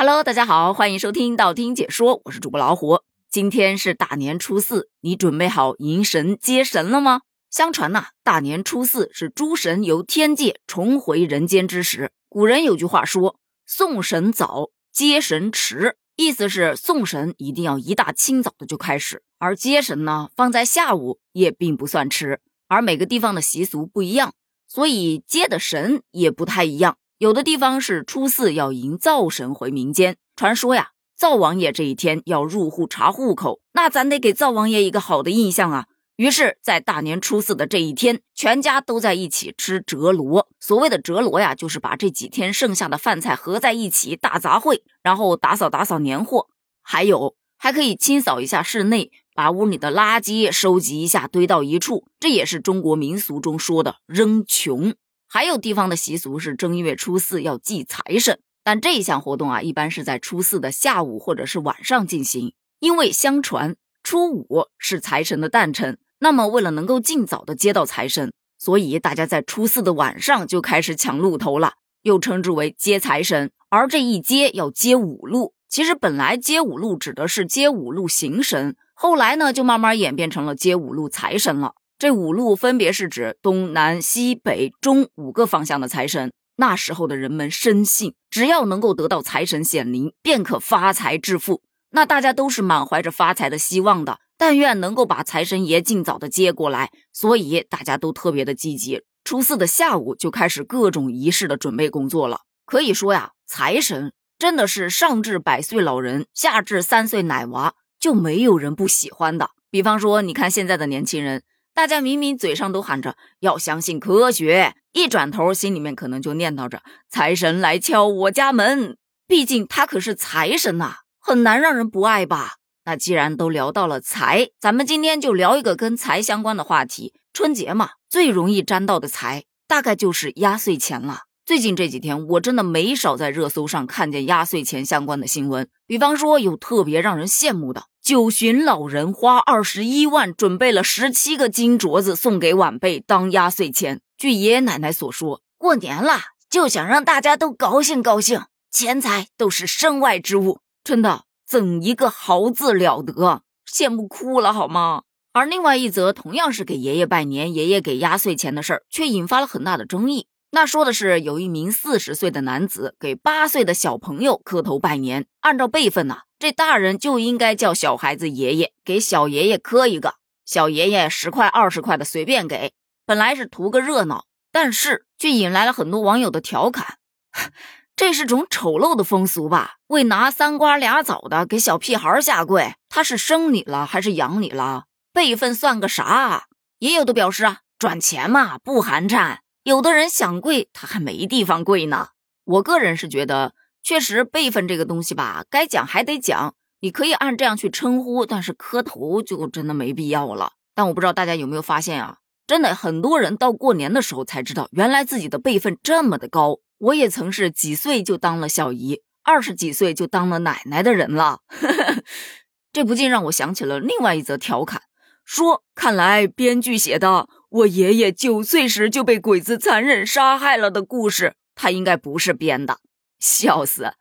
Hello，大家好，欢迎收听道听解说，我是主播老虎。今天是大年初四，你准备好迎神接神了吗？相传呐，大年初四是诸神由天界重回人间之时。古人有句话说：“送神早，接神迟。”意思是送神一定要一大清早的就开始，而接神呢放在下午也并不算迟。而每个地方的习俗不一样，所以接的神也不太一样。有的地方是初四要迎灶神回民间，传说呀，灶王爷这一天要入户查户口，那咱得给灶王爷一个好的印象啊。于是，在大年初四的这一天，全家都在一起吃折罗。所谓的折罗呀，就是把这几天剩下的饭菜合在一起大杂烩，然后打扫打扫年货，还有还可以清扫一下室内，把屋里的垃圾收集一下堆到一处，这也是中国民俗中说的扔穷。还有地方的习俗是正月初四要祭财神，但这一项活动啊，一般是在初四的下午或者是晚上进行，因为相传初五是财神的诞辰。那么为了能够尽早的接到财神，所以大家在初四的晚上就开始抢路头了，又称之为接财神。而这一接要接五路，其实本来接五路指的是接五路行神，后来呢就慢慢演变成了接五路财神了。这五路分别是指东南西北中五个方向的财神。那时候的人们深信，只要能够得到财神显灵，便可发财致富。那大家都是满怀着发财的希望的，但愿能够把财神爷尽早的接过来。所以大家都特别的积极，初四的下午就开始各种仪式的准备工作了。可以说呀，财神真的是上至百岁老人，下至三岁奶娃，就没有人不喜欢的。比方说，你看现在的年轻人。大家明明嘴上都喊着要相信科学，一转头心里面可能就念叨着财神来敲我家门。毕竟他可是财神呐，很难让人不爱吧？那既然都聊到了财，咱们今天就聊一个跟财相关的话题。春节嘛，最容易沾到的财，大概就是压岁钱了。最近这几天，我真的没少在热搜上看见压岁钱相关的新闻。比方说，有特别让人羡慕的，九旬老人花二十一万准备了十七个金镯子送给晚辈当压岁钱。据爷爷奶奶所说，过年了就想让大家都高兴高兴，钱财都是身外之物，真的怎一个豪字了得，羡慕哭了好吗？而另外一则同样是给爷爷拜年、爷爷给压岁钱的事儿，却引发了很大的争议。那说的是有一名四十岁的男子给八岁的小朋友磕头拜年，按照辈分呢，这大人就应该叫小孩子爷爷，给小爷爷磕一个。小爷爷十块二十块的随便给，本来是图个热闹，但是却引来了很多网友的调侃，这是种丑陋的风俗吧？为拿三瓜俩枣的给小屁孩下跪，他是生你了还是养你了？辈分算个啥？也有的表示啊，赚钱嘛不寒碜。有的人想跪，他还没地方跪呢。我个人是觉得，确实辈分这个东西吧，该讲还得讲。你可以按这样去称呼，但是磕头就真的没必要了。但我不知道大家有没有发现啊，真的很多人到过年的时候才知道，原来自己的辈分这么的高。我也曾是几岁就当了小姨，二十几岁就当了奶奶的人了。这不禁让我想起了另外一则调侃，说看来编剧写的。我爷爷九岁时就被鬼子残忍杀害了的故事，他应该不是编的，笑死！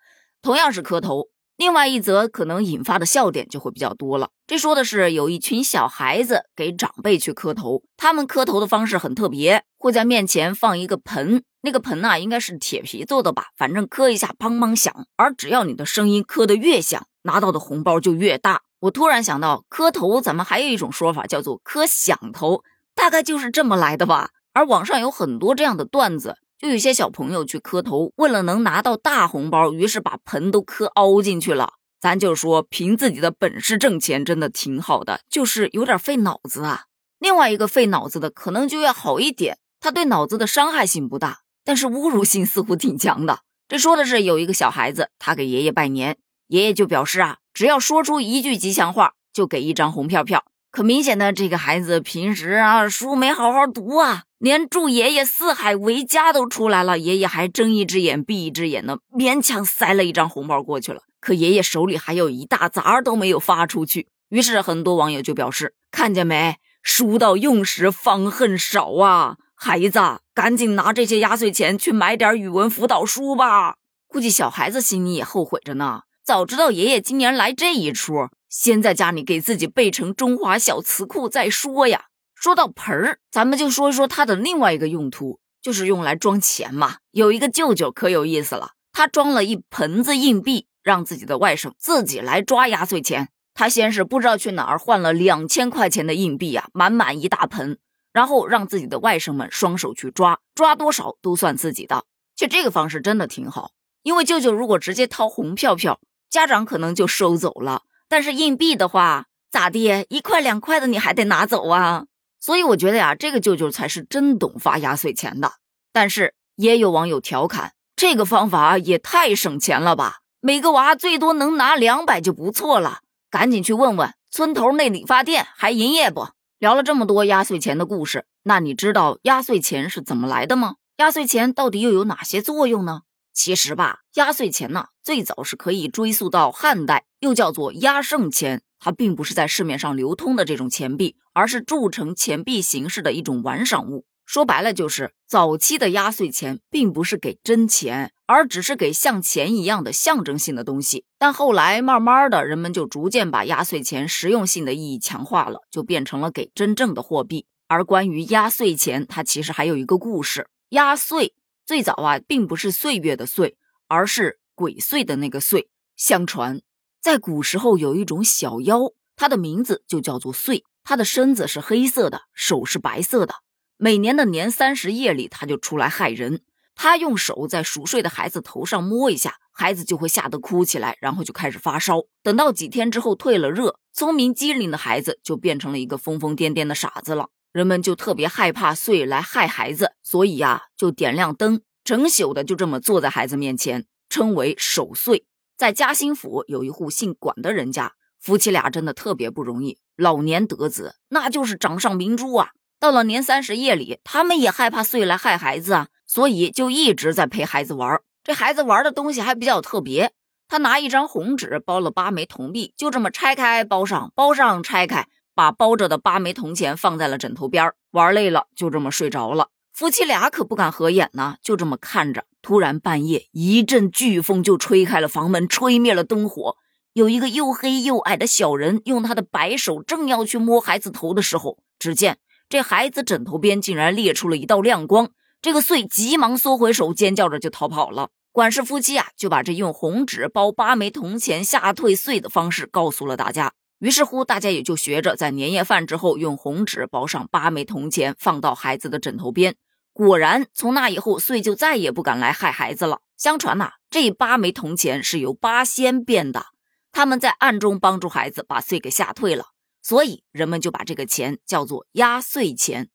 同样是磕头，另外一则可能引发的笑点就会比较多了。这说的是有一群小孩子给长辈去磕头，他们磕头的方式很特别，会在面前放一个盆，那个盆呐应该是铁皮做的吧，反正磕一下砰砰响，而只要你的声音磕得越响，拿到的红包就越大。我突然想到，磕头咱们还有一种说法叫做磕响头。大概就是这么来的吧，而网上有很多这样的段子，就有些小朋友去磕头，为了能拿到大红包，于是把盆都磕凹进去了。咱就说凭自己的本事挣钱真的挺好的，就是有点费脑子啊。另外一个费脑子的可能就要好一点，他对脑子的伤害性不大，但是侮辱性似乎挺强的。这说的是有一个小孩子，他给爷爷拜年，爷爷就表示啊，只要说出一句吉祥话，就给一张红票票。可明显的，这个孩子平时啊书没好好读啊，连祝爷爷四海为家都出来了，爷爷还睁一只眼闭一只眼呢，勉强塞了一张红包过去了。可爷爷手里还有一大沓都没有发出去，于是很多网友就表示：看见没，书到用时方恨少啊，孩子，赶紧拿这些压岁钱去买点语文辅导书吧。估计小孩子心里也后悔着呢。早知道爷爷今年来这一出，先在家里给自己备成中华小瓷库再说呀。说到盆儿，咱们就说一说它的另外一个用途，就是用来装钱嘛。有一个舅舅可有意思了，他装了一盆子硬币，让自己的外甥自己来抓压岁钱。他先是不知道去哪儿换了两千块钱的硬币呀，满满一大盆，然后让自己的外甥们双手去抓，抓多少都算自己的。就这个方式真的挺好，因为舅舅如果直接掏红票票，家长可能就收走了；但是硬币的话，咋地，一块两块的你还得拿走啊。所以我觉得呀，这个舅舅才是真懂发压岁钱的。但是也有网友调侃，这个方法也太省钱了吧？每个娃最多能拿两百就不错了。赶紧去问问村头那理发店还营业不？聊了这么多压岁钱的故事，那你知道压岁钱是怎么来的吗？压岁钱到底又有哪些作用呢？其实吧，压岁钱呢，最早是可以追溯到汉代，又叫做压胜钱。它并不是在市面上流通的这种钱币，而是铸成钱币形式的一种玩赏物。说白了，就是早期的压岁钱并不是给真钱，而只是给像钱一样的象征性的东西。但后来慢慢的，人们就逐渐把压岁钱实用性的意义强化了，就变成了给真正的货币。而关于压岁钱，它其实还有一个故事。压岁最早啊，并不是岁月的岁，而是鬼祟的那个祟。相传。在古时候，有一种小妖，它的名字就叫做祟。它的身子是黑色的，手是白色的。每年的年三十夜里，它就出来害人。它用手在熟睡的孩子头上摸一下，孩子就会吓得哭起来，然后就开始发烧。等到几天之后退了热，聪明机灵的孩子就变成了一个疯疯癫癫的傻子了。人们就特别害怕祟来害孩子，所以呀，就点亮灯，整宿的就这么坐在孩子面前，称为守岁。在嘉兴府有一户姓管的人家，夫妻俩真的特别不容易，老年得子，那就是掌上明珠啊。到了年三十夜里，他们也害怕祟来害孩子啊，所以就一直在陪孩子玩。这孩子玩的东西还比较特别，他拿一张红纸包了八枚铜币，就这么拆开包上，包上拆开，把包着的八枚铜钱放在了枕头边玩累了就这么睡着了。夫妻俩可不敢合眼呢，就这么看着。突然半夜，一阵飓风就吹开了房门，吹灭了灯火。有一个又黑又矮的小人，用他的白手正要去摸孩子头的时候，只见这孩子枕头边竟然裂出了一道亮光。这个穗急忙缩回手，尖叫着就逃跑了。管氏夫妻啊，就把这用红纸包八枚铜钱吓退穗的方式告诉了大家。于是乎，大家也就学着在年夜饭之后，用红纸包上八枚铜钱，放到孩子的枕头边。果然，从那以后，岁就再也不敢来害孩子了。相传呐，这八枚铜钱是由八仙变的，他们在暗中帮助孩子把岁给吓退了，所以人们就把这个钱叫做压岁钱。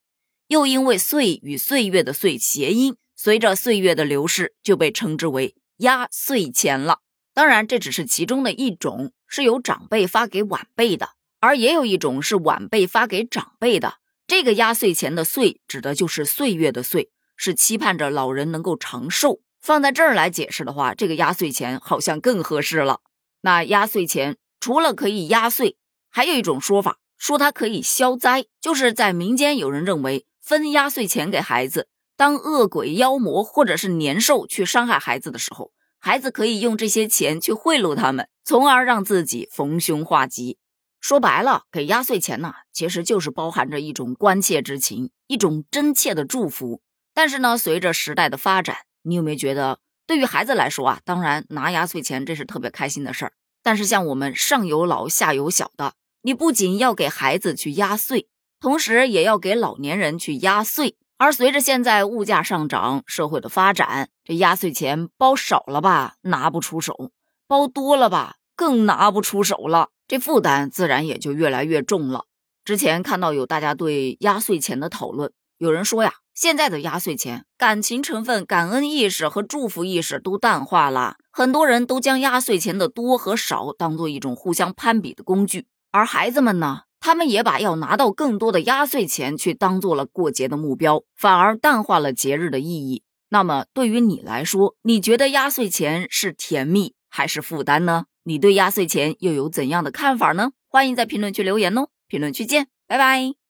又因为岁与岁月的岁谐音，随着岁月的流逝，就被称之为压岁钱了。当然，这只是其中的一种，是由长辈发给晚辈的，而也有一种是晚辈发给长辈的。这个压岁钱的“岁”指的就是岁月的“岁”，是期盼着老人能够长寿。放在这儿来解释的话，这个压岁钱好像更合适了。那压岁钱除了可以压岁，还有一种说法，说它可以消灾。就是在民间有人认为，分压岁钱给孩子，当恶鬼、妖魔或者是年兽去伤害孩子的时候，孩子可以用这些钱去贿赂他们，从而让自己逢凶化吉。说白了，给压岁钱呢，其实就是包含着一种关切之情，一种真切的祝福。但是呢，随着时代的发展，你有没有觉得，对于孩子来说啊，当然拿压岁钱这是特别开心的事儿。但是像我们上有老下有小的，你不仅要给孩子去压岁，同时也要给老年人去压岁。而随着现在物价上涨，社会的发展，这压岁钱包少了吧，拿不出手；包多了吧，更拿不出手了。这负担自然也就越来越重了。之前看到有大家对压岁钱的讨论，有人说呀，现在的压岁钱感情成分、感恩意识和祝福意识都淡化了，很多人都将压岁钱的多和少当做一种互相攀比的工具。而孩子们呢，他们也把要拿到更多的压岁钱去当做了过节的目标，反而淡化了节日的意义。那么对于你来说，你觉得压岁钱是甜蜜还是负担呢？你对压岁钱又有怎样的看法呢？欢迎在评论区留言哦！评论区见，拜拜。